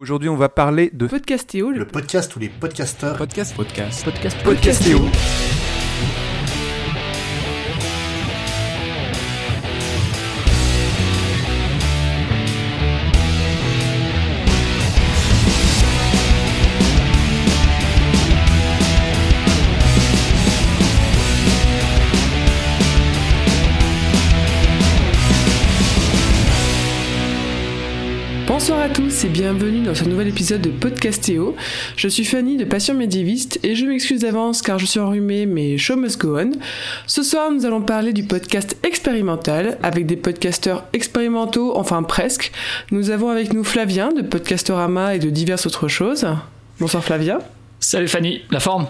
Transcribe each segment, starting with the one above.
Aujourd'hui, on va parler de Podcastéo, Le podcast où les podcasteurs podcast, podcast, podcast Podcastéo. Dans ce nouvel épisode de Podcastéo. Je suis Fanny de Passion Médiéviste et je m'excuse d'avance car je suis enrhumée mais show must go on. Ce soir nous allons parler du podcast expérimental avec des podcasteurs expérimentaux, enfin presque. Nous avons avec nous Flavien de Podcastorama et de diverses autres choses. Bonsoir Flavien. Salut Fanny, la forme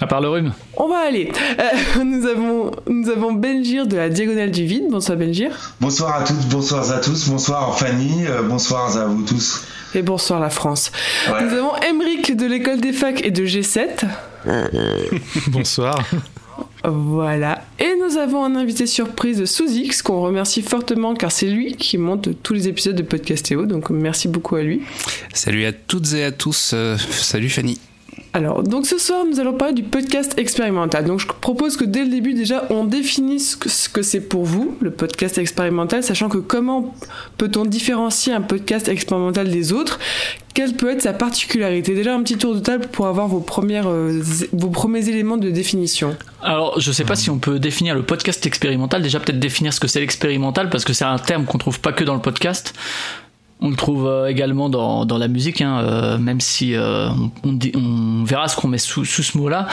À part le rhume On va aller. Euh, nous, avons, nous avons Benjir de la Diagonale du Vide. Bonsoir Benjir. Bonsoir à toutes, bonsoir à tous, bonsoir Fanny, euh, bonsoir à vous tous. Et bonsoir la France. Ouais. Nous avons Emric de l'école des facs et de G7. Bonsoir. Voilà. Et nous avons un invité surprise sous X qu'on remercie fortement car c'est lui qui monte tous les épisodes de Podcastéo. Donc merci beaucoup à lui. Salut à toutes et à tous. euh, salut Fanny. Alors, donc ce soir, nous allons parler du podcast expérimental. Donc, je propose que dès le début, déjà, on définisse ce que, ce que c'est pour vous, le podcast expérimental, sachant que comment peut-on différencier un podcast expérimental des autres? Quelle peut être sa particularité? Déjà, un petit tour de table pour avoir vos, euh, premiers éléments de définition. Alors, je sais pas si on peut définir le podcast expérimental. Déjà, peut-être définir ce que c'est l'expérimental, parce que c'est un terme qu'on trouve pas que dans le podcast. On le trouve euh, également dans, dans la musique, hein, euh, même si euh, on, verra ce qu'on met sous, sous ce mot-là.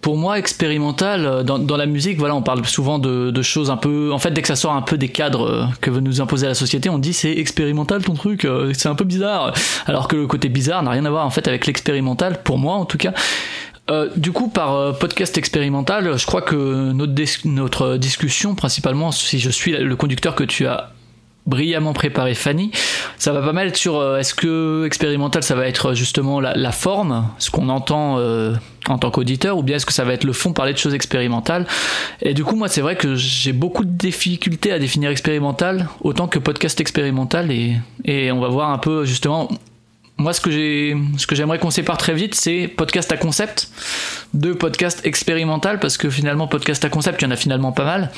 Pour moi, expérimental, dans, dans la musique, voilà, on parle souvent de, de choses un peu. En fait, dès que ça sort un peu des cadres que veut nous imposer la société, on dit c'est expérimental ton truc, c'est un peu bizarre. Alors que le côté bizarre n'a rien à voir en fait avec l'expérimental, pour moi en tout cas. Du coup, par podcast expérimental, je crois que notre, notre discussion, principalement, si je suis le conducteur que tu as brillamment préparé Fanny, ça va pas mal être sur euh, est-ce que expérimental ça va être justement la, la forme, ce qu'on entend euh, en tant qu'auditeur, ou bien est-ce que ça va être le fond, parler de choses expérimentales? Et du coup, moi, c'est vrai que j'ai beaucoup de difficultés à définir expérimental autant que podcast expérimental, et, et on va voir un peu justement moi, ce que j'ai, ce que j'aimerais qu'on sépare très vite, c'est podcast à concept de podcast expérimental, parce que finalement, podcast à concept, il y en a finalement pas mal.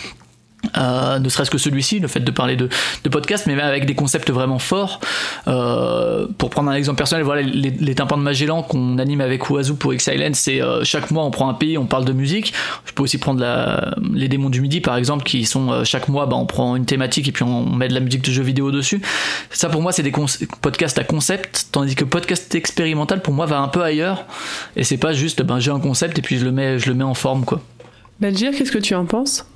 Euh, ne serait-ce que celui-ci, le fait de parler de, de podcast, mais même avec des concepts vraiment forts. Euh, pour prendre un exemple personnel, voilà les, les tympans de Magellan qu'on anime avec Oiseau pour X-Island, c'est euh, chaque mois on prend un pays, on parle de musique. Je peux aussi prendre les démons du midi par exemple, qui sont euh, chaque mois, bah, on prend une thématique et puis on met de la musique de jeux vidéo dessus. Ça pour moi c'est des podcasts à concept, tandis que podcast expérimental pour moi va un peu ailleurs et c'est pas juste ben j'ai un concept et puis je le mets je le mets en forme quoi. Qu'est-ce que tu en penses?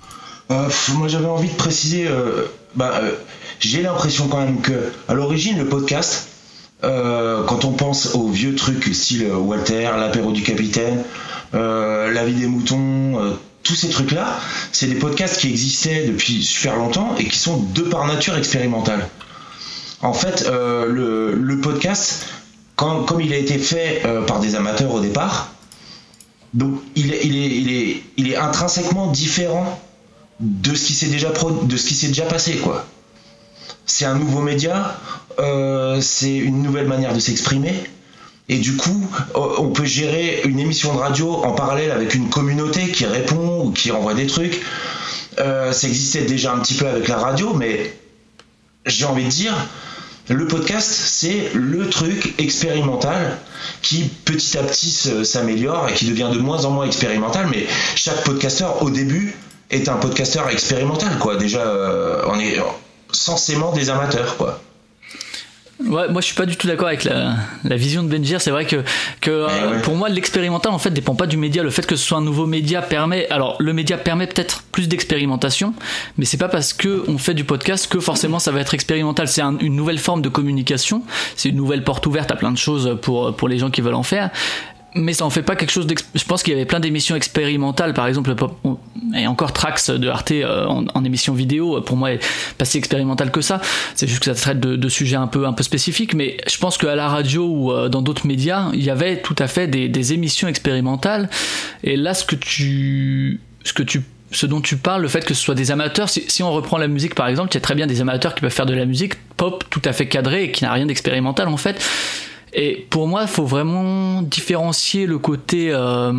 Euh, moi j'avais envie de préciser, euh, bah, euh, j'ai l'impression quand même que à l'origine le podcast, euh, quand on pense aux vieux trucs style Walter, l'apéro du capitaine, la vie des moutons, tous ces trucs-là, c'est des podcasts qui existaient depuis super longtemps et qui sont de par nature expérimentales. En fait, le, podcast, quand- comme il a été fait par des amateurs au départ, donc il est, il est, il est intrinsèquement différent de ce qui s'est déjà de ce qui s'est déjà passé quoi. C'est un nouveau média, euh, c'est une nouvelle manière de s'exprimer. Et du coup, on peut gérer une émission de radio en parallèle avec une communauté qui répond ou qui envoie des trucs. Euh, ça existait déjà un petit peu avec la radio, mais j'ai envie de dire, le podcast, c'est le truc expérimental qui petit à petit s'améliore et qui devient de moins en moins expérimental. Mais chaque podcasteur, au début, est un podcasteur expérimental, quoi. Déjà, euh, on est censément des amateurs, quoi. Ouais, moi je suis pas du tout d'accord avec la, la vision de Benjir. C'est vrai que, que euh, Eh ouais. pour moi l'expérimental en fait dépend pas du média. Le fait que ce soit un nouveau média permet, alors le média permet peut-être plus d'expérimentation, mais c'est pas parce que on fait du podcast que forcément ça va être expérimental. C'est un- une nouvelle forme de communication. C'est une nouvelle porte ouverte à plein de choses pour pour les gens qui veulent en faire. Mais ça en fait pas quelque chose je pense qu'il y avait plein d'émissions expérimentales par exemple et encore Trax de Arte euh, en, en émission vidéo euh, pour moi est pas si expérimental que ça c'est juste que ça traite de, de sujets un peu un peu spécifiques mais je pense qu'à la radio ou euh, dans d'autres médias il y avait tout à fait des, des émissions expérimentales et là ce que tu ce que tu ce dont tu parles, le fait que ce soit des amateurs, si, si on reprend la musique par exemple, il y a très bien des amateurs qui peuvent faire de la musique pop tout à fait cadrée et qui n'a rien d'expérimental en fait. Et pour moi, il faut vraiment différencier le côté euh,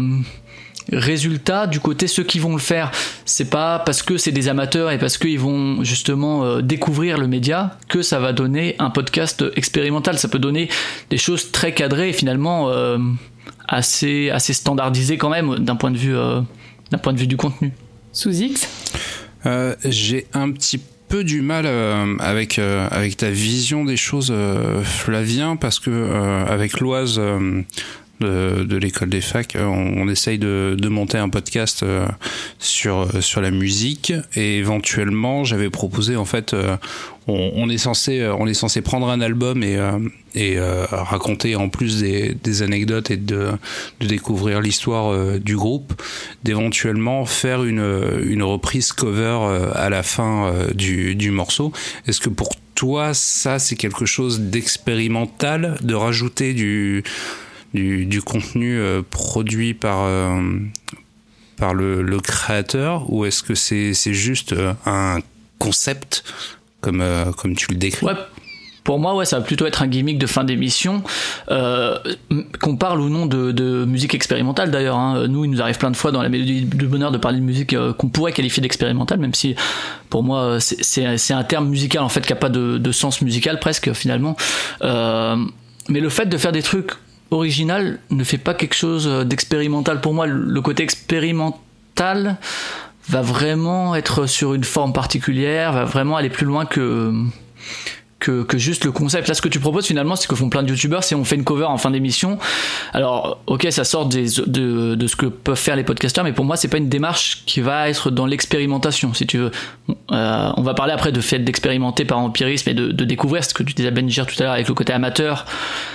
résultat du côté ceux qui vont le faire. C'est pas parce que c'est des amateurs et parce qu'ils vont justement euh, découvrir le média que ça va donner un podcast expérimental. Ça peut donner des choses très cadrées et finalement euh, assez assez standardisées quand même d'un point de vue euh, d'un point de vue du contenu. Sous X? Euh, J'ai un petit peu du mal euh, avec euh, avec ta vision des choses, euh, Flavien, parce que euh, avec Loise de, de l'école des facs, euh, on, on essaye de, de monter un podcast euh, sur sur la musique et éventuellement j'avais proposé en fait euh, on, on est censé euh, on est censé prendre un album et euh, et euh, raconter en plus des, des anecdotes et de, de découvrir l'histoire euh, du groupe, d'éventuellement faire une, une reprise cover euh, à la fin euh, du, du morceau. Est-ce que pour toi, ça, c'est quelque chose d'expérimental, de rajouter du, du, du contenu euh, produit par, euh, par le, le créateur, ou est-ce que c'est c'est juste euh, un concept comme, euh, comme tu le décris? Ouais. Pour moi, ouais, ça va plutôt être un gimmick de fin d'émission. Euh, qu'on parle ou non de, de musique expérimentale d'ailleurs. Hein. Nous, il nous arrive plein de fois dans la mélodie du bonheur de parler de musique euh, qu'on pourrait qualifier d'expérimentale, même si pour moi, euh, c'est- un terme musical en fait qui a pas de, de sens musical presque finalement. Euh, mais le fait de faire des trucs original ne fait pas quelque chose d'expérimental. Pour moi, le côté expérimental va vraiment être sur une forme particulière, va vraiment aller plus loin que que, que juste le concept. Là, ce que tu proposes finalement, c'est que font plein de youtubeurs, c'est on fait une cover en fin d'émission. Alors, ok, ça sort des, de, de ce que peuvent faire les podcasters, mais pour moi, c'est pas une démarche qui va être dans l'expérimentation, si tu veux. Euh, on va parler après de fait d'expérimenter par empirisme et de, de découvrir ce que tu disais Benjir tout à l'heure avec le côté amateur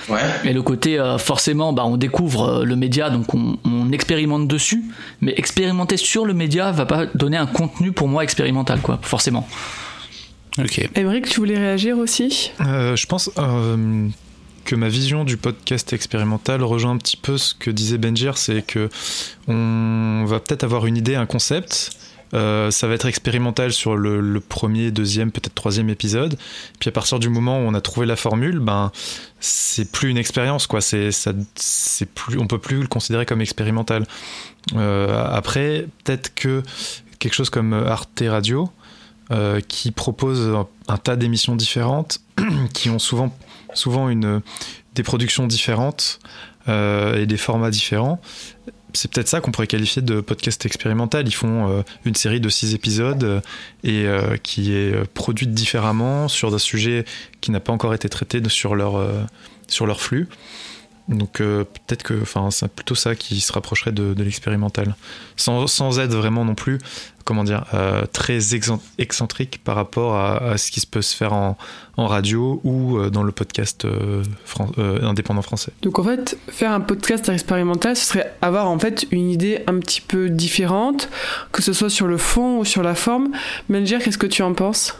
Ouais. et le côté euh, forcément, bah, on découvre euh, le média, donc on, on expérimente dessus, mais expérimenter sur le média va pas donner un contenu pour moi expérimental, quoi, forcément. Ok. Émeric, tu voulais réagir aussi Euh, je pense euh, que ma vision du podcast expérimental rejoint un petit peu ce que disait Benjir, c'est que on va peut-être avoir une idée, un concept. euh, ça va être expérimental sur le, le premier, deuxième, peut-être troisième épisode. Puis à partir du moment où on a trouvé la formule, ben c'est plus une expérience, quoi. C'est ça, c'est plus, on peut plus le considérer comme expérimental. Euh, après, peut-être que quelque chose comme Arte Radio, euh, qui propose un, tas d'émissions différentes, qui ont souvent, souvent une, des productions différentes euh, et des formats différents. C'est peut-être ça qu'on pourrait qualifier de podcast expérimental. Ils font euh, une série de six épisodes et qui est produite différemment sur un sujet qui n'a pas encore été traité sur leur, sur leur flux. Donc euh, peut-être que enfin, c'est plutôt ça qui se rapprocherait de, de l'expérimental. Sans, sans être vraiment non plus, comment dire, euh, très excentrique par rapport à, à ce qui se peut se faire en, en radio ou euh, dans le podcast euh, fran- euh, indépendant français. Donc en fait, faire un podcast expérimental, ce serait avoir en fait une idée un petit peu différente, que ce soit sur le fond ou sur la forme. Benjir, qu'est-ce que tu en penses?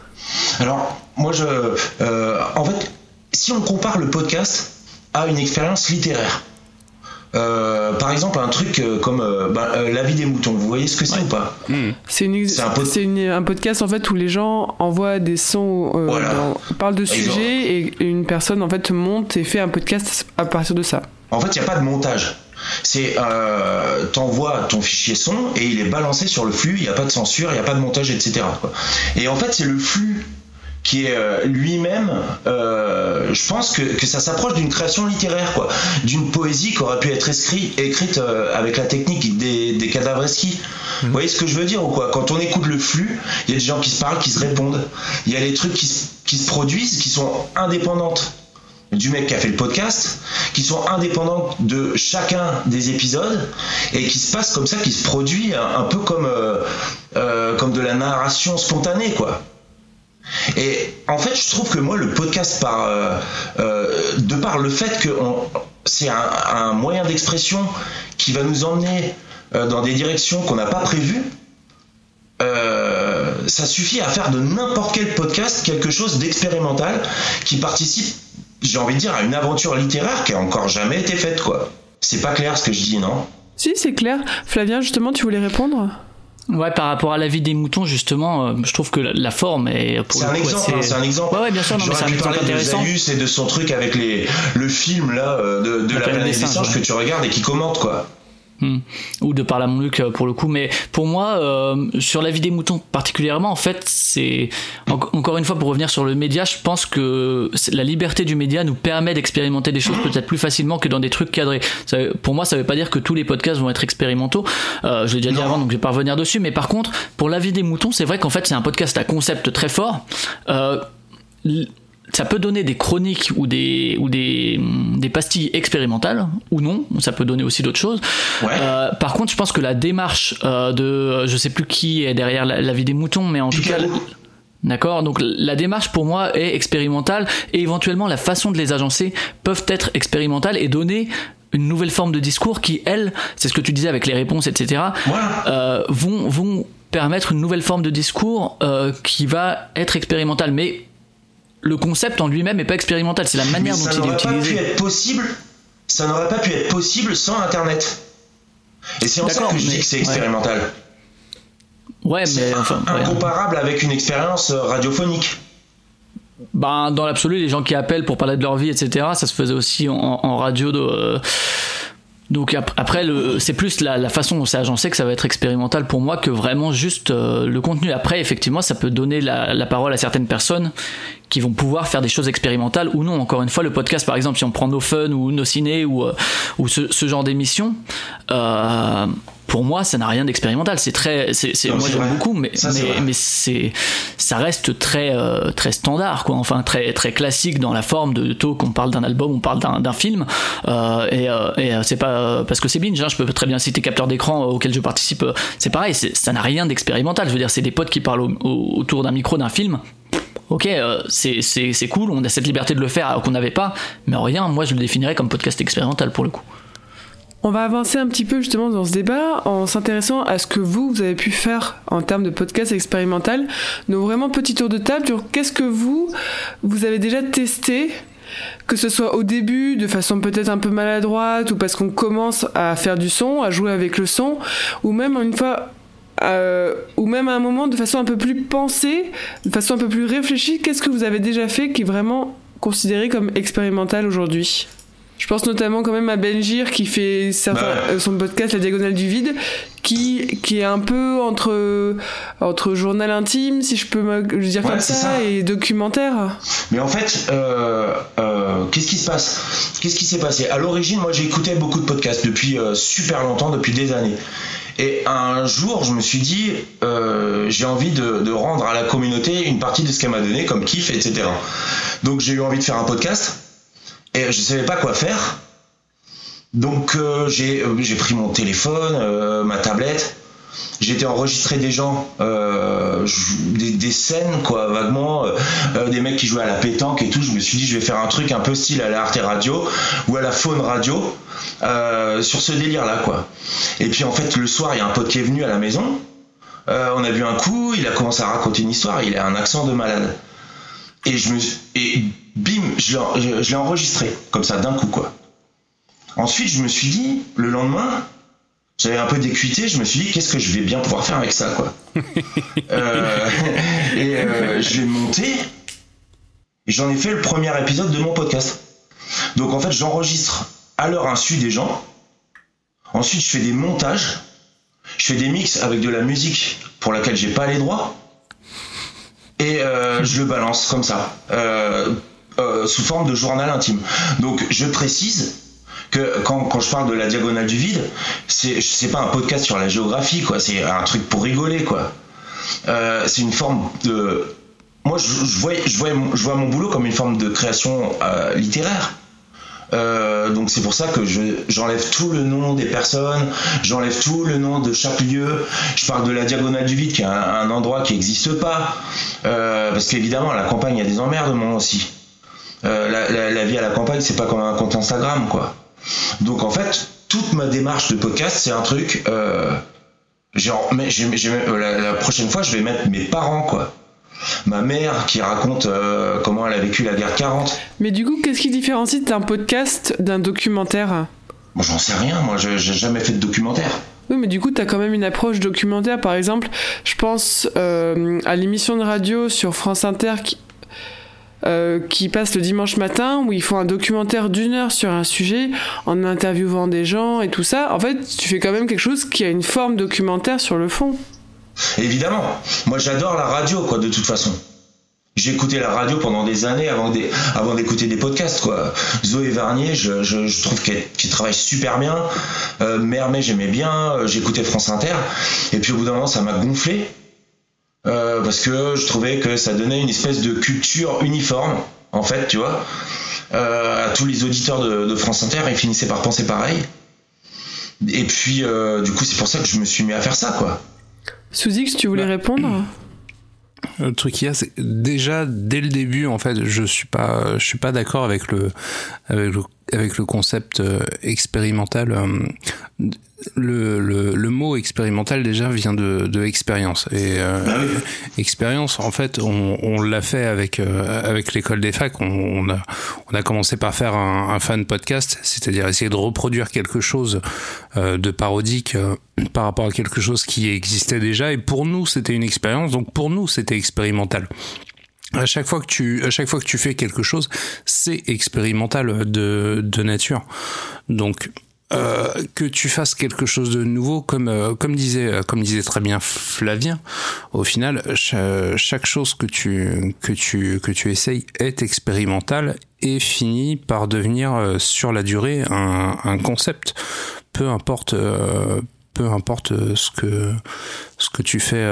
Alors, moi, je. euh, en fait, si on compare le podcast à une expérience littéraire, euh, par exemple, un truc euh, comme euh, bah, La vie des moutons, vous voyez ce que c'est ou pas Hmm. C'est un pod- podcast en fait où les gens envoient des sons, Voilà. dans- parlent de sujets et une personne en fait monte et fait un podcast à partir de ça. En fait, il n'y a pas de montage. C'est euh, t'envoies ton fichier son et il est balancé sur le flux. Il n'y a pas de censure, il n'y a pas de montage, etc. quoi. Et en fait, c'est le flux qui est euh, lui-même. euh, je pense que, que ça s'approche d'une création littéraire, quoi, d'une poésie qui aurait pu être écrit- écrite euh, avec la technique des, des cadavreski. Vous voyez ce que je veux dire ou quoi? Quand on écoute le flux, il y a des gens qui se parlent, qui se répondent. Il y a des trucs qui, se- qui se produisent, qui sont indépendantes du mec qui a fait le podcast, qui sont indépendantes de chacun des épisodes et qui se passe comme ça, qui se produit un, un peu comme, euh, euh, comme de la narration spontanée, quoi. Et en fait, je trouve que moi, le podcast, par, euh, euh, de par le fait que c'est un, moyen d'expression qui va nous emmener euh, dans des directions qu'on n'a pas prévues, ça suffit à faire de n'importe quel podcast quelque chose d'expérimental qui participe, j'ai envie de dire, à une aventure littéraire qui a encore jamais été faite, quoi. C'est pas clair ce que je dis, non? Si, c'est clair. Flavien, justement, tu voulais répondre? Ouais, par rapport à la vie des moutons, justement, euh, je trouve que la, la forme est pour C'est un exemple, assez- hein, c'est un exemple. Ouais, ouais, bien sûr, non, mais c'est un exemple parler de intéressant. Zaius et de son truc avec les, le film là euh, de, de la, planète des singes, singes ouais. que tu regardes et qui commente quoi. Hmm. Ou de par la Montluc euh, pour le coup. Mais pour moi, euh, sur la vie des moutons particulièrement, en fait, c'est en- encore une fois pour revenir sur le média, je pense que la liberté du média nous permet d'expérimenter des choses peut-être plus facilement que dans des trucs cadrés. Ça, pour moi, ça veut pas dire que tous les podcasts vont être expérimentaux. Euh, je l'ai déjà dit Non. avant, donc je vais pas revenir dessus. Mais par contre, pour la vie des moutons, c'est vrai qu'en fait, c'est un podcast à concept très fort. Euh, ça peut donner des chroniques ou des ou des, des pastilles expérimentales ou non ça peut donner aussi d'autres choses Ouais. Euh, par contre je pense que la démarche euh, de je sais plus qui est derrière la, la vie des moutons mais en tout cas. D'accord Donc la démarche pour moi est expérimentale et éventuellement la façon de les agencer peuvent être expérimentales et donner une nouvelle forme de discours qui, elle, c'est ce que tu disais avec les réponses, etc., euh, vont, vont permettre une nouvelle forme de discours euh, qui va être expérimentale. Mais le concept en lui-même n'est pas expérimental, c'est la Mais manière dont ça il est n'aurait pas pu utilisé. être possible. Ça n'aurait pas pu être possible sans Internet. Et c'est en ça que je dis que c'est expérimental. Ouais, mais enfin, ouais. incomparable avec une expérience euh, radiophonique. Ben, dans l'absolu, les gens qui appellent pour parler de leur vie, etc., ça se faisait aussi en, en radio de. euh, donc ap- après, c'est plus la, façon dont c'est agencé que ça va être expérimental pour moi que vraiment juste euh, le contenu. Après, effectivement, ça peut donner la, parole à certaines personnes qui vont pouvoir faire des choses expérimentales ou non. Encore une fois, le podcast, par exemple, si on prend nos fun ou nos ciné ou, euh, ce genre d'émission, euh, pour moi, ça n'a rien d'expérimental. C'est très, c'est, moi j'aime beaucoup, mais, Ça, mais, mais c'est, ça reste très, euh, très standard, quoi. Enfin, très, très classique dans la forme de talk. On parle d'un album, on parle d'un, d'un film, euh, et, euh, et euh, c'est pas euh, parce que c'est binge. Hein, je peux très bien citer Capteur d'écran euh, auquel je participe. c'est pareil, c'est, ça n'a rien d'expérimental. Je veux dire, c'est des potes qui parlent au- au- autour d'un micro d'un film. Ok, euh, c'est, c'est, c'est cool, on a cette liberté de le faire alors qu'on n'avait pas, mais en rien, moi je le définirais comme podcast expérimental pour le coup. On va avancer un petit peu justement dans ce débat en s'intéressant à ce que vous, avez pu faire en termes de podcast expérimental. Donc vraiment petit tour de table qu'est-ce que vous, vous avez déjà testé que ce soit au début de façon peut-être un peu maladroite ou parce qu'on commence à faire du son, à jouer avec le son, ou même une fois, euh, ou même à un moment de façon un peu plus pensée, de façon un peu plus réfléchie, qu'est-ce que vous avez déjà fait qui est vraiment considéré comme expérimental aujourd'hui? Je pense notamment quand même à Benjir qui fait certains, Bah euh, son podcast La Diagonale du Vide, qui, qui est un peu entre, entre journal intime, si je peux me dire Ouais, comme ça, ça. et documentaire. Mais en fait, euh, euh, qu'est-ce qui se passe? Qu'est-ce qui s'est passé? À l'origine, moi, j'écoutais beaucoup de podcasts depuis euh, super longtemps, depuis des années. Et un jour, je me suis dit, euh, j'ai envie de, de rendre à la communauté une partie de ce qu'elle m'a donné comme kiff, etc. Donc j'ai eu envie de faire un podcast et je savais pas quoi faire. Donc euh, j'ai euh, j'ai pris mon téléphone, euh, ma tablette, j'ai été enregistrer des gens, des, scènes quoi, vaguement, des mecs qui jouaient à la pétanque et tout. Je me suis dit, je vais faire un truc un peu style à la Arte Radio ou à la Faune Radio sur ce délire là quoi. Et puis en fait, le soir, il y a un pote qui est venu à la maison. On a bu un coup, il a commencé à raconter une histoire, il a un accent de malade. Et je me suis- bim, je l'ai je- je l'ai enregistré comme ça d'un coup quoi. Ensuite, je me suis dit le lendemain, j'avais un peu d'équité, je me suis dit qu'est-ce que je vais bien pouvoir faire avec ça quoi. Euh, et euh, je l'ai monté et j'en ai fait le premier épisode de mon podcast. Donc en fait, j'enregistre à leur insu des gens. Ensuite, je fais des montages. Je fais des mix avec de la musique pour laquelle j'ai pas les droits. Et euh, je le balance comme ça, euh, euh, sous forme de journal intime. Donc je précise que quand, quand je parle de la diagonale du vide, c'est c'est pas un podcast sur la géographie, quoi. C'est un truc pour rigoler, quoi. Euh, c'est une forme de. Moi, je, vois, je, je vois mon boulot comme une forme de création euh, littéraire. Donc c'est pour ça que je, j'enlève tout le nom des personnes, j'enlève tout le nom de chaque lieu. Je parle de la diagonale du vide, qui est un, un endroit qui n'existe pas, parce qu'évidemment à la campagne il y a des emmerdements aussi. Euh, la, la, la vie à la campagne c'est pas comme un compte Instagram quoi. Donc en fait toute ma démarche de podcast c'est un truc. Euh, genre, mais la, la prochaine fois je vais mettre mes parents quoi. Ma mère qui raconte euh, comment elle a vécu la guerre de 40. Mais du coup, qu'est-ce qui différencie d'un podcast d'un documentaire? Moi, j'en sais rien. Moi, je- j'ai jamais fait de documentaire. Oui, mais du coup, tu as quand même une approche documentaire. Par exemple, je pense euh, à l'émission de radio sur France Inter qui, euh, qui passe le dimanche matin, où ils font un documentaire d'une heure sur un sujet, en interviewant des gens et tout ça. En fait, tu fais quand même quelque chose qui a une forme documentaire sur le fond. Évidemment. Moi, j'adore la radio, quoi, de toute façon. J'ai écouté la radio pendant des années avant d'écouter des podcasts quoi. Zoé Varnier, je, trouve qu'elle qu'elle travaille super bien. Euh, Mermet, j'aimais bien. Euh, J'écoutais France Inter. Et puis au bout d'un moment, ça m'a gonflé Euh, parce que je trouvais que ça donnait une espèce de culture uniforme, en fait, tu vois. Euh, à tous les auditeurs de, de France Inter, ils finissaient par penser pareil. Et puis, euh, du coup, c'est pour ça que je me suis mis à faire ça, quoi. Si tu voulais répondre Le truc qu'il y a, c'est déjà dès le début, en fait, je suis pas, je suis pas d'accord avec le, avec le, avec le concept euh, expérimental. Le, le, le mot expérimental déjà vient de, de expérience. Et euh, Bah oui. expérience en fait on, on l'a fait avec euh, avec l'école des facs. On, on a on a commencé par faire un, un fan podcast c'est-à-dire essayer de reproduire quelque chose euh, de parodique euh, par rapport à quelque chose qui existait déjà. Et pour nous c'était une expérience. Donc pour nous c'était expérimental. À chaque fois que tu à chaque fois que tu fais quelque chose c'est expérimental de de nature. Donc euh, que tu fasses quelque chose de nouveau, comme euh, comme disait euh, comme disait très bien Flavien, au final cha- chaque chose que tu que essayes est expérimentale et finit par devenir euh, sur la durée un, concept. Peu importe peu importe ce que tu fais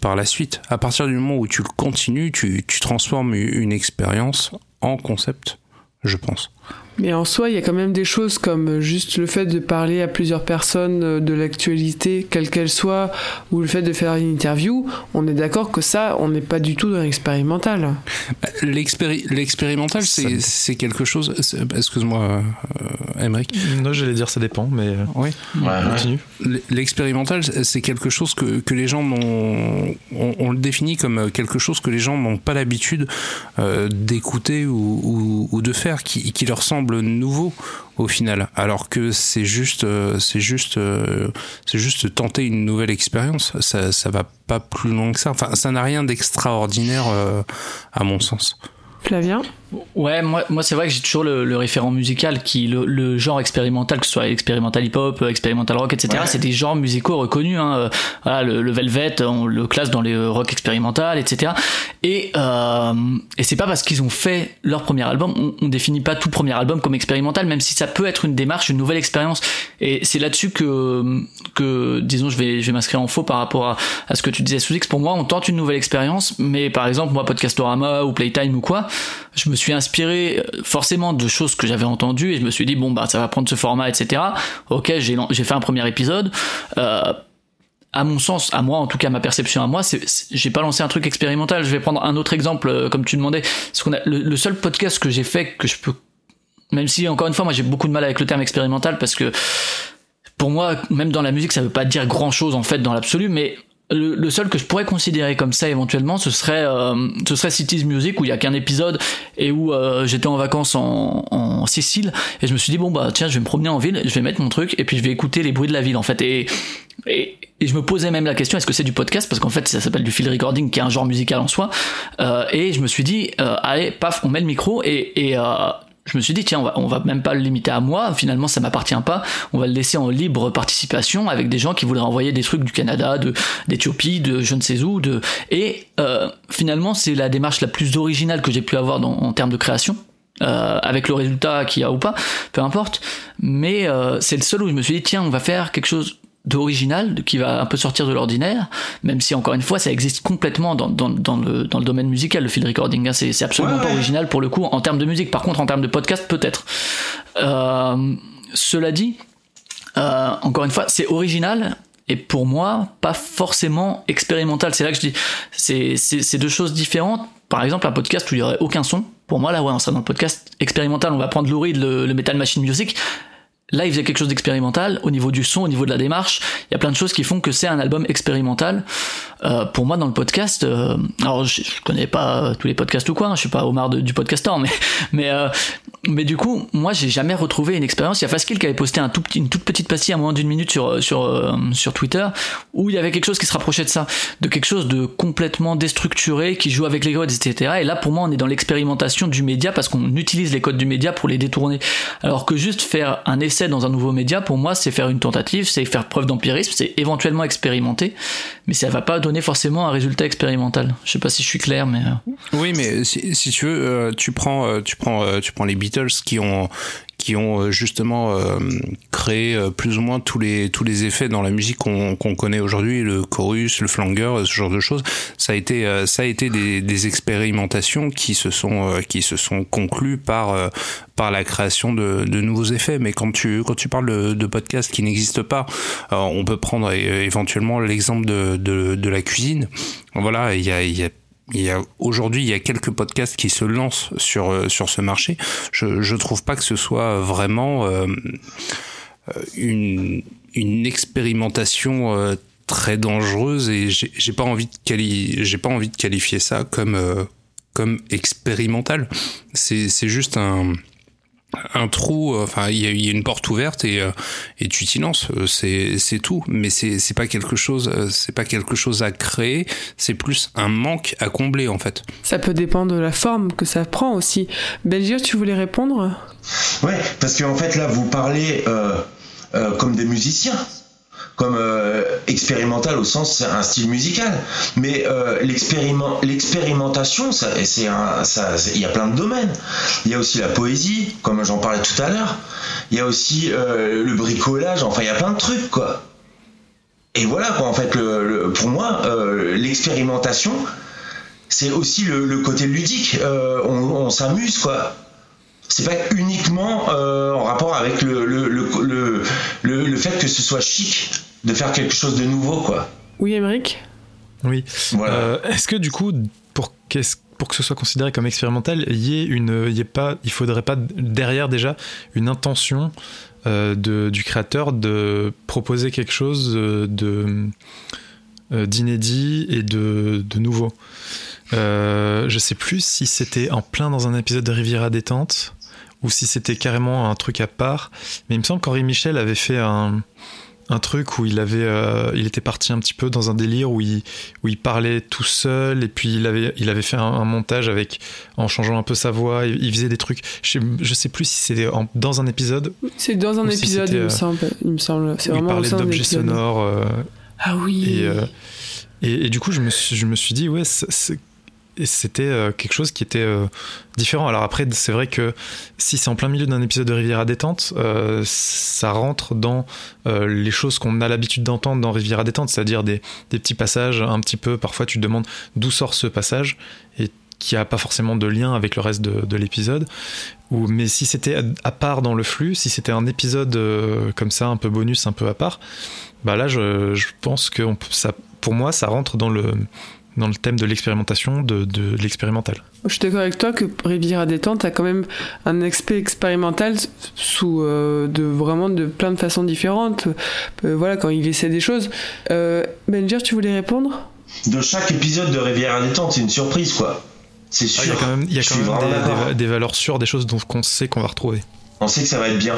par la suite. À partir du moment où tu continues, tu tu transformes une expérience en concept, je pense. Mais en soi, il y a quand même des choses comme juste le fait de parler à plusieurs personnes euh, de l'actualité, quelle qu'elle soit, ou le fait de faire une interview. On est d'accord que ça, on n'est pas du tout dans l'expérimental. L'expéri- L'expérimental, c'est c'est quelque chose. Excuse-moi, euh, Emmerich. Non, j'allais dire ça dépend, mais euh, Oui. Ouais, continue. L- L'expérimental, c'est quelque chose que, que les gens n'ont. On, on le définit comme quelque chose que les gens n'ont pas l'habitude euh, d'écouter ou, ou, ou de faire, qui, qui leur semble nouveau au final. Alors que c'est juste, euh, c'est juste, euh, c'est juste tenter une nouvelle expérience. Ça, ça va pas plus loin que ça. Enfin, ça n'a rien d'extraordinaire euh, à mon sens. Flavien? Ouais, moi, moi c'est vrai que j'ai toujours le, le référent musical qui, le, le genre expérimental, que ce soit expérimental hip-hop, euh, expérimental rock, etc., Ouais. c'est des genres musicaux reconnus. Hein. Euh, Voilà, le, le Velvet, on le classe dans les euh, rock expérimental, etc. Et, euh, et c'est pas parce qu'ils ont fait leur premier album, on, on définit pas tout premier album comme expérimental, même si ça peut être une démarche, une nouvelle expérience. Et c'est là-dessus que, que, disons, je vais, je vais m'inscrire en faux par rapport à, à ce que tu disais sous. Pour moi, on tente une nouvelle expérience, mais par exemple, moi, Podcastorama ou Playtime ou quoi, je me suis inspiré euh, forcément de choses que j'avais entendues et je me suis dit bon bah ça va prendre ce format etc ok j'ai fait un premier épisode euh, à mon sens, à moi, en tout cas ma perception à moi, j'ai pas lancé un truc expérimental. Je vais prendre un autre exemple, euh, comme tu demandais. Ce qu'on a, le, le seul podcast que j'ai fait que je peux, même si encore une fois, moi j'ai beaucoup de mal avec le terme expérimental parce que pour moi, même dans la musique, ça veut pas dire grand chose en fait dans l'absolu, mais le, le seul que je pourrais considérer comme ça éventuellement, ce serait euh, ce serait Cities Music où il y a qu'un épisode et où euh, j'étais en vacances en, en Sicile et je me suis dit bon bah tiens je vais me promener en ville, je vais mettre mon truc et puis je vais écouter les bruits de la ville en fait. Et et, et je me posais même la question est-ce que c'est du podcast? Parce qu'en fait ça s'appelle du field recording qui est un genre musical en soi. Euh, et je me suis dit euh, allez paf on met le micro et, et euh, je me suis dit tiens on va, on va même pas le limiter à moi finalement ça m'appartient pas on va le laisser en libre participation avec des gens qui voudraient envoyer des trucs du Canada de d'Éthiopie de je ne sais où de et euh, finalement c'est la démarche la plus originale que j'ai pu avoir en termes de création euh, avec le résultat qu'il y a ou pas, peu importe. Mais euh, c'est le seul où je me suis dit tiens, on va faire quelque chose d'original, qui va un peu sortir de l'ordinaire, même si encore une fois ça existe complètement dans, dans, dans, le, dans le domaine musical, le field recording. Hein, c'est, absolument Ouais, pas ouais. original pour le coup en termes de musique. Par contre, en termes de podcast, peut-être. Euh, cela dit, euh, encore une fois, c'est original. Et pour moi, pas forcément expérimental. C'est là que je dis, c'est, deux choses différentes. Par exemple, un podcast où il y aurait aucun son. Pour moi, là, ouais, on sera dans le podcast expérimental. On va prendre Lou Reed, le, le Metal Machine Music. Là il faisait quelque chose d'expérimental au niveau du son, au niveau de la démarche. Il y a plein de choses qui font que c'est un album expérimental. Euh, pour moi, dans le podcast, euh, alors je, je, connais pas tous les podcasts ou quoi, hein, je suis pas Omar de, du podcasteur, mais mais euh, mais du coup, moi j'ai jamais retrouvé une expérience. Il y a Faskill qui avait posté un tout petit, une toute petite pastille à moins d'une minute sur sur euh, sur Twitter où il y avait quelque chose qui se rapprochait de ça, de quelque chose de complètement déstructuré qui joue avec les codes, etc. Et là, pour moi, on est dans l'expérimentation du média parce qu'on utilise les codes du média pour les détourner. Alors que juste faire un essai dans un nouveau média, pour moi, c'est faire une tentative, c'est faire preuve d'empirisme, c'est éventuellement expérimenter, mais ça va pas donner forcément un résultat expérimental. Je sais pas si je suis clair, mais euh. oui, mais si, si tu veux, euh, tu prends, euh, tu prends, tu prends les Beatles qui ont qui ont euh, justement euh, créé euh, plus ou moins tous les tous les effets dans la musique qu'on connaît aujourd'hui, le chorus, le flanger, ce genre de choses. Ça a été ça a été des, expérimentations qui se sont qui se sont conclues par par la création de, de nouveaux effets. Mais quand tu quand tu parles de, de podcasts qui n'existent pas, on peut prendre éventuellement l'exemple de, de la cuisine. Voilà, il y a y a aujourd'hui il y a quelques podcasts qui se lancent sur sur ce marché. Je je trouve pas que ce soit vraiment euh, une une expérimentation euh, très dangereuse et j'ai pas envie de quali j'ai pas envie de qualifier ça comme euh, comme expérimental. C'est c'est juste un un trou, enfin il y, y, a une porte ouverte et, et tu t'y lances, c'est c'est tout. Mais c'est c'est pas quelque chose, c'est pas quelque chose à créer, c'est plus un manque à combler en fait. Ça peut dépendre de la forme que ça prend aussi. Belgique, tu voulais répondre? Ouais, parce qu'en fait là vous parlez euh, euh, comme des musiciens comme euh, expérimental au sens un style musical. Mais euh, l'expériment l'expérimentation ça il y a plein de domaines. Il y a aussi la poésie comme j'en parlais tout à l'heure. Il y a aussi euh, le bricolage enfin il y a plein de trucs quoi. Et voilà quoi en fait le, pour moi l'expérimentation c'est aussi le, côté ludique. On, s'amuse quoi. C'est pas uniquement en rapport avec le fait que ce soit chic de faire quelque chose de nouveau, quoi. Oui, Émeric Oui. Voilà. Euh, Est-ce que du coup, pour, pour que ce soit considéré comme expérimental, il y ait une, y ait pas, il faudrait pas derrière déjà une intention euh, de, du créateur de proposer quelque chose de d'inédit et de, de nouveau? Euh, je sais plus si c'était en plein dans un épisode de Riviera détente ou si c'était carrément un truc à part. Mais il me semble qu'Henri Michel avait fait un, un truc où il avait, euh, il était parti un petit peu dans un délire où il, où il parlait tout seul et puis il avait, il avait fait un, un montage avec, en changeant un peu sa voix. Il, il faisait des trucs. Je, je sais plus si c'était dans un épisode. C'est dans un épisode, si il me semble. Il me semble. C'est vraiment. Il parlait d'objets sonores. Euh, ah oui. Et, euh, et, et, du coup, je me suis, je me suis dit, ouais, c'est c'était euh, quelque chose qui était euh, différent. Alors après, c'est vrai que si c'est en plein milieu d'un épisode de Riviera détente, euh, ça rentre dans les choses qu'on a l'habitude d'entendre dans Riviera détente, c'est-à-dire des, petits passages un petit peu. Parfois, tu te demandes d'où sort ce passage et qui a pas forcément de lien avec le reste de, de l'épisode. Ou mais si c'était à part dans le flux, si c'était un épisode comme ça, un peu bonus, un peu à part, bah là, je, pense que ça, pour moi, ça rentre dans le dans le thème de l'expérimentation, de, de, de l'expérimental. Je suis d'accord avec toi que Riviera détente a quand même un aspect expérimental sous euh, de vraiment de plein de façons différentes. Euh, voilà, quand il essaie des choses. Euh, Benjir, tu voulais répondre? De chaque épisode de Riviera détente, c'est une surprise, quoi. C'est sûr. Il ah, y a quand même, y a quand même des, des, des, valeurs sûres, des choses dont on sait qu'on va retrouver. On sait que ça va être bien.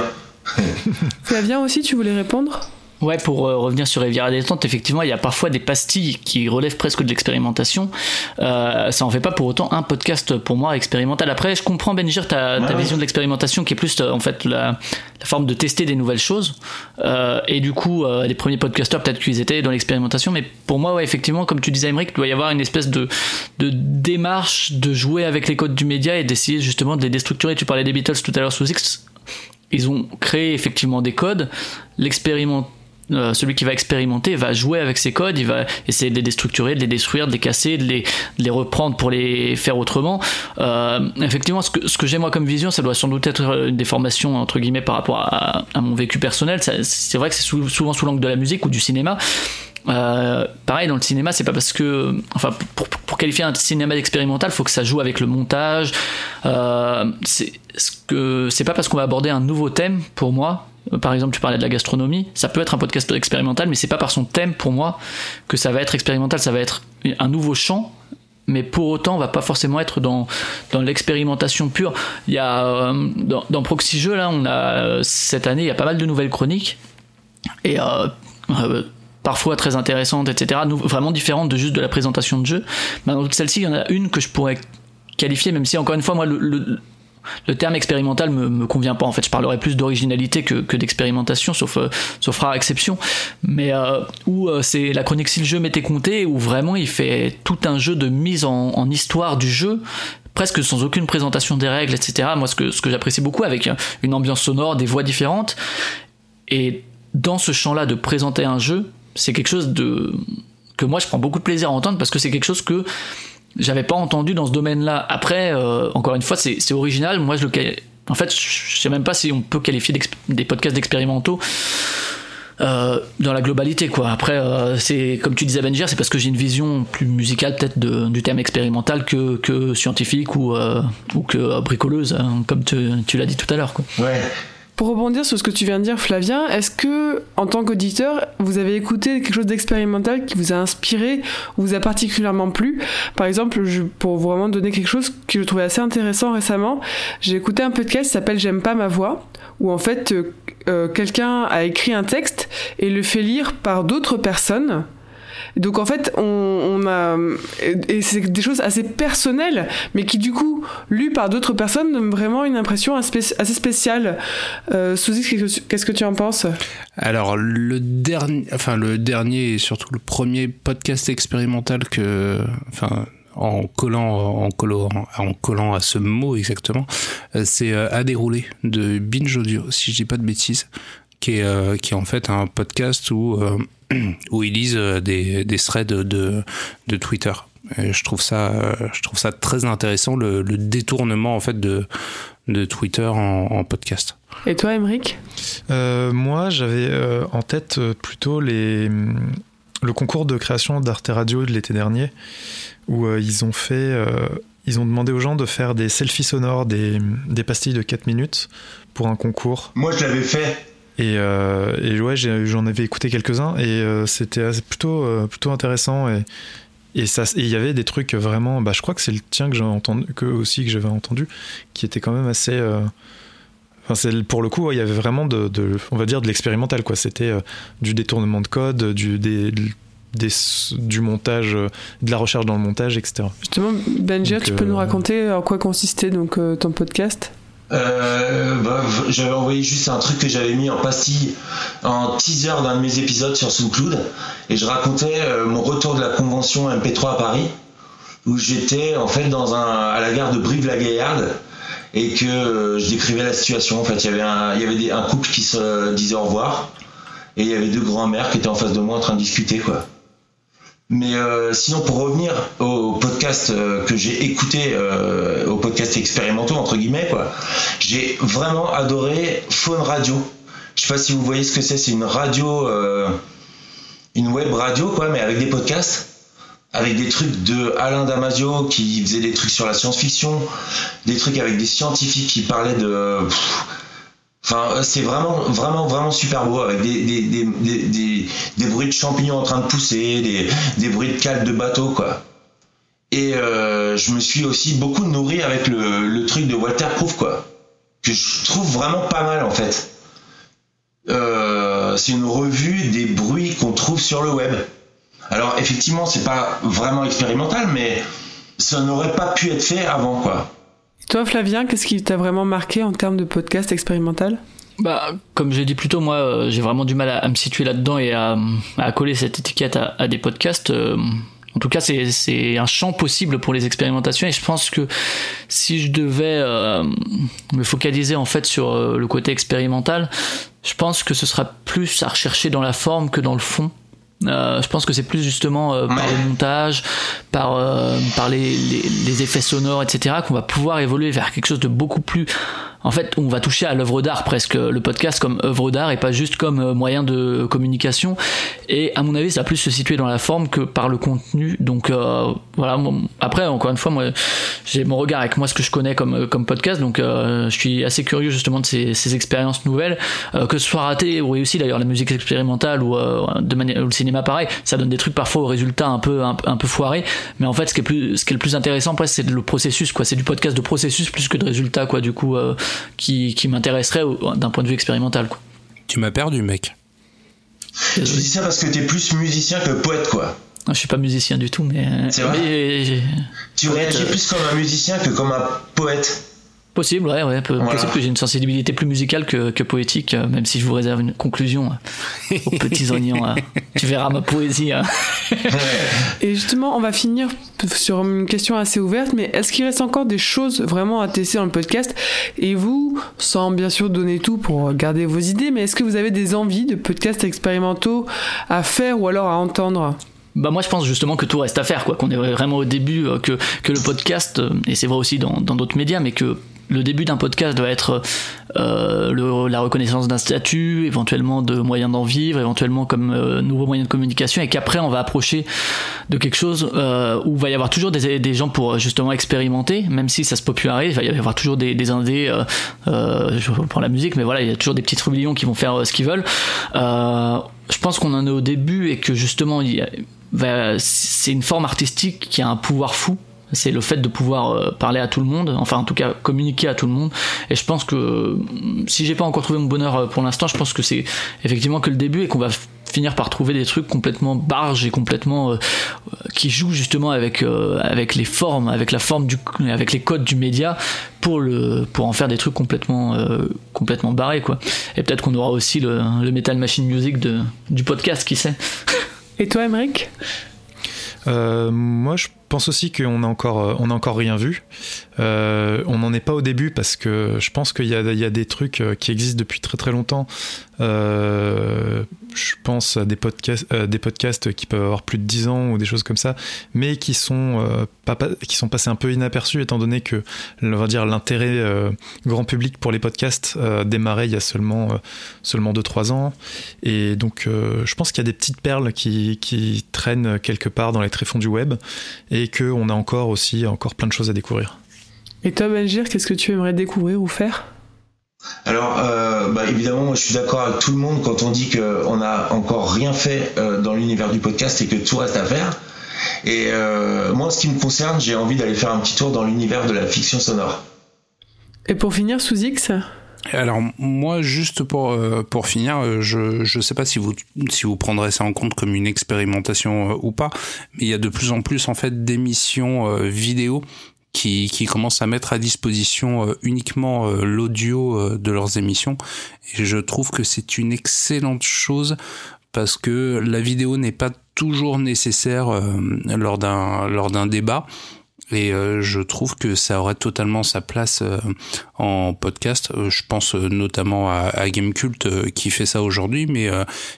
Flavien aussi, tu voulais répondre? Ouais, pour euh, revenir sur Riviera détente, effectivement, il y a parfois des pastilles qui relèvent presque de l'expérimentation. Euh, ça en fait pas pour autant un podcast pour moi expérimental. Après, je comprends Benjir ta, ouais. ta vision de l'expérimentation qui est plus en fait la, la, forme de tester des nouvelles choses. Euh, et du coup, euh, les premiers podcasteurs peut-être qu'ils étaient dans l'expérimentation, mais pour moi, ouais, effectivement, comme tu disais, Emmerich, il doit y avoir une espèce de, de démarche de jouer avec les codes du média et d'essayer justement de les déstructurer. Tu parlais des Beatles tout à l'heure sous X. Ils ont créé effectivement des codes. L'expérimentation euh, celui qui va expérimenter va jouer avec ces codes, il va essayer de les déstructurer, de les détruire, de les casser, de les, reprendre pour les faire autrement. Euh, effectivement, ce que, j'ai moi comme vision, ça doit sans doute être une déformation entre guillemets par rapport à, mon vécu personnel. C'est vrai que c'est sou, souvent sous l'angle de la musique ou du cinéma. Euh, pareil dans le cinéma, c'est pas parce que, enfin, pour, qualifier un cinéma expérimental, faut que ça joue avec le montage. Euh, ce c'est pas parce qu'on va aborder un nouveau thème pour moi par exemple, tu parlais de la gastronomie, ça peut être un podcast expérimental, mais c'est pas par son thème pour moi que ça va être expérimental, ça va être un nouveau champ. Mais pour autant, on va pas forcément être dans, dans l'expérimentation pure. Il y a euh, dans, dans, Proxy Jeux là, on a cette année, il y a pas mal de nouvelles chroniques et euh, euh, parfois très intéressantes, etc. Vraiment différentes de juste de la présentation de jeu. Mais dans celle-ci, il y en a une que je pourrais qualifier, même si encore une fois, moi, le terme expérimental me, me convient pas en fait. Je parlerais plus d'originalité que, d'expérimentation, sauf, euh, sauf rare exception. Mais euh, où euh, c'est la chronique si le jeu m'était compté, où vraiment il fait tout un jeu de mise en, en histoire du jeu presque sans aucune présentation des règles, etc. Moi, ce que, ce que j'apprécie beaucoup, avec une ambiance sonore, des voix différentes. Et dans ce champ-là, de présenter un jeu, c'est quelque chose de que moi je prends beaucoup de plaisir à entendre parce que c'est quelque chose que j'avais pas entendu dans ce domaine-là. Après, euh, encore une fois, c'est original. Moi, je le en fait, je sais même pas si on peut qualifier des podcasts expérimentaux. Euh, dans la globalité quoi. Après euh, c'est comme tu disais Benjer, c'est parce que j'ai une vision plus musicale peut-être du thème expérimental que, que scientifique ou, ou que bricoleuse, hein, comme tu, tu l'as dit tout à l'heure quoi. Ouais. Pour rebondir sur ce que tu viens de dire, Flavien, est-ce que, en tant qu'auditeur, vous avez écouté quelque chose d'expérimental qui vous a inspiré, ou vous a particulièrement plu? Par exemple, je, pour vraiment donner quelque chose que je trouvais assez intéressant récemment, j'ai écouté un podcast qui s'appelle J'aime pas ma voix, où en fait, euh, euh quelqu'un a écrit un texte et le fait lire par d'autres personnes donc en fait, on, a et c'est des choses assez personnelles, mais qui du coup, lues par d'autres personnes, donnent vraiment une impression assez spéciale. Euh, qu'est-ce que tu en penses? Alors le dernier, enfin le dernier et surtout le premier podcast expérimental que, en collant en collant en collant à ce mot exactement euh, c'est euh, à dérouler de Binge Audio si je dis pas de bêtises qui est euh, qui est en fait un podcast où où ils lisent euh, des, des threads de, de Twitter. Et je trouve ça, euh, je trouve ça très intéressant le, le détournement en fait de, de Twitter en, en podcast. Et toi, Emeric euh, Moi, j'avais euh, en tête plutôt les, le concours de création d'Arte Radio de l'été dernier, où euh, ils ont fait, ils ont demandé aux gens de faire des selfies sonores, des, des pastilles de 4 minutes pour un concours. Moi, je l'avais fait. Et, euh, et ouais, j'en avais écouté quelques-uns et euh, c'était plutôt, euh, plutôt intéressant. Et et ça, il y avait des trucs vraiment. Bah, je crois que c'est le tien que j'ai entendu, que aussi que j'avais entendu, qui était quand même assez. Enfin, pour le coup, il y avait vraiment de, de, on va dire, de l'expérimental, quoi. C'était du détournement de code, du des, des, du montage, de la recherche dans le montage, etc. Justement, Benji, tu peux nous raconter en quoi consistait donc ton podcast? Euh, bah, j'avais envoyé juste un truc que j'avais mis en pastille en teaser d'un de mes épisodes sur SoundCloud. Et je racontais euh, mon retour de la convention MP3 à Paris où j'étais en fait dans un à la gare de Brive-la-Gaillarde. Et que euh, je décrivais la situation. En fait il y avait un, un couple qui se disait au revoir. Et il y avait deux grands-mères qui étaient en face de moi en train de discuter quoi mais euh, sinon, pour revenir au podcast euh, que j'ai écouté, euh, au podcast expérimentaux entre guillemets, quoi, j'ai vraiment adoré Phone Radio. Je sais pas si vous voyez ce que c'est. C'est une radio, euh, une web radio, quoi, mais avec des podcasts, avec des trucs de Alain Damasio qui faisait des trucs sur la science-fiction, des trucs avec des scientifiques qui parlaient de Enfin, euh, c'est vraiment, vraiment, vraiment super beau avec des, bruits de champignons en train de pousser, des, bruits de cales de bateau, quoi. Et euh, je me suis aussi beaucoup nourri avec le, truc de Walter Proof, quoi. Que je trouve vraiment pas mal, en fait. Euh, c'est une revue des bruits qu'on trouve sur le web. Alors, effectivement, c'est pas vraiment expérimental, mais ça n'aurait pas pu être fait avant, quoi. Toi, Flavien, qu'est-ce qui t'a vraiment marqué en termes de podcast expérimental? Bah, comme j'ai dit plus tôt, moi, euh, j'ai vraiment du mal à, me situer là-dedans et à, coller cette étiquette à, des podcasts. Euh, en tout cas, c'est un champ possible pour les expérimentations et je pense que si je devais euh, me focaliser en fait sur le côté expérimental, je pense que ce sera plus à rechercher dans la forme que dans le fond. Euh, je pense que c'est plus justement euh, par le montage, par, euh, par les, les, les, effets sonores, etc., qu'on va pouvoir évoluer vers quelque chose de beaucoup plus en fait, on va toucher à l'œuvre d'art presque, le podcast comme œuvre d'art et pas juste comme euh, moyen de communication. Et à mon avis, ça va plus se situer dans la forme que par le contenu. Donc euh, voilà. Après, encore une fois, moi, j'ai mon regard avec moi ce que je connais comme euh, comme podcast. Donc je suis assez curieux justement de ces, ces expériences nouvelles, que ce soit raté ou réussi. D'ailleurs, la musique expérimentale ou de manière le cinéma pareil, ça donne des trucs parfois au résultat un peu un, peu foiré. Mais en fait, ce qui est plus ce qui est le plus intéressant, c'est le processus. Quoi, c'est du podcast de processus plus que de résultat. Quoi, du coup qui, qui m'intéresserait d'un point de vue expérimental. Quoi. Tu m'as perdu, mec. Je dis ça parce que t'es plus musicien que poète, quoi. je suis pas musicien du tout, mais. C'est vrai. tu réagis euh, plus comme un musicien que comme un poète. Possible, ouais, ouais. Possible que j'ai une sensibilité plus musicale que, que, poétique, euh, même si je vous réserve une conclusion euh, aux petits oignons. Hein. tu verras ma poésie. Hein. Et justement, on va finir sur une question assez ouverte, mais est-ce qu'il reste encore des choses vraiment à tester dans le podcast? Et vous, sans bien sûr donner tout pour garder vos idées, mais est-ce que vous avez des envies de podcasts expérimentaux à faire ou alors à entendre? Bah moi je pense justement que tout reste à faire quoi qu'on est vraiment au début euh, que que le podcast et c'est vrai aussi dans d'autres médias mais que le début d'un podcast doit être euh, la reconnaissance d'un statut, éventuellement de moyens d'en vivre, éventuellement comme euh, nouveau moyen de communication, et qu'après on va approcher de quelque chose euh, où il va y avoir toujours des, gens pour justement expérimenter, même si ça se popularise, il va y avoir toujours des, indés, je prends la musique, mais voilà, il y a toujours des petits trublions qui vont faire ce qu'ils veulent. je pense qu'on en est au début et que justement c'est une forme artistique qui a un pouvoir fou c'est le fait de pouvoir euh, parler à tout le monde, enfin en tout cas communiquer à tout le monde. Et je pense que si j'ai pas encore trouvé mon bonheur euh, pour l'instant, je pense que c'est effectivement que le début et qu'on va finir par trouver des trucs complètement barges et complètement euh, qui jouent justement avec avec les formes, avec la forme du, avec les codes du média pour le pour en faire des trucs complètement complètement barrés quoi. Et peut-être qu'on aura aussi le, le metal machine music de du podcast, qui sait. Et toi, Emmerich Moi, je pense aussi qu'on a encore, euh, on a encore rien vu. Euh, on n'en est pas au début parce que je pense qu'il y, y a, des trucs euh, qui existent depuis très très longtemps. Je pense à des podcasts, des podcasts qui peuvent avoir plus de 10 ans ou des choses comme ça, mais qui sont, pas, qui sont passés un peu inaperçus étant donné que on va dire l'intérêt grand public pour les podcasts démarrait il y a seulement seulement 2-3 ans. Et donc je pense qu'il y a des petites perles qui, qui traînent quelque part dans les tréfonds du web qu'on a encore aussi encore plein de choses à découvrir. Et toi, Benjir, qu'est-ce que tu aimerais découvrir ou faire? Alors, euh, bah, évidemment, moi, je suis d'accord avec tout le monde quand on dit qu'on n'a encore rien fait euh, dans l'univers du podcast et que tout reste à faire. Et euh, moi, en ce qui me concerne, j'ai envie d'aller faire un petit tour dans l'univers de la fiction sonore. Et pour finir, sous X? Alors moi juste pour euh, pour finir, euh, je je sais pas si vous si vous prendrez ça en compte comme une expérimentation euh, ou pas, mais il y a de plus en plus en fait d'émissions vidéo qui, qui commencent à mettre à disposition uniquement l'audio de leurs émissions. Et je trouve que c'est une excellente chose parce que la vidéo n'est pas toujours nécessaire lors d'un lors d'un débat et euh, je trouve que ça aurait totalement sa place euh, en podcast. Euh, je pense notamment à, à Gamecult qui fait ça aujourd'hui, mais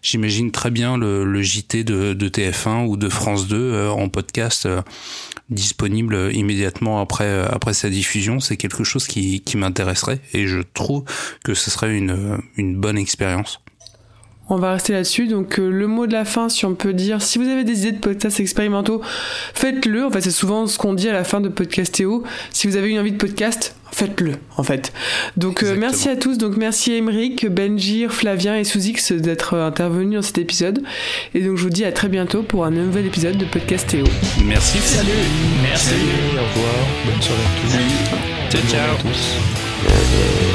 j'imagine très bien le, le JT de, de, TF1 ou de France 2 en podcast disponible immédiatement après après sa diffusion. C'est quelque chose qui, qui m'intéresserait et je trouve que ce serait une, une bonne expérience. On va rester là-dessus. Donc euh, le mot de la fin, si on peut dire, si vous avez des idées de podcasts expérimentaux, faites-le. En fait, c'est souvent ce qu'on dit à la fin de Podcastéo. Si vous avez une envie de podcast, faites-le, en fait. Donc euh, merci à tous. Donc merci Émeric, Benjir, Flavien et Souzix d'être euh, intervenus dans cet épisode. Et donc je vous dis à très bientôt pour un nouvel épisode de Podcastéo. Merci. Salut. Merci. Au revoir. Bonne soirée à tous. Ciao, ciao. à tous.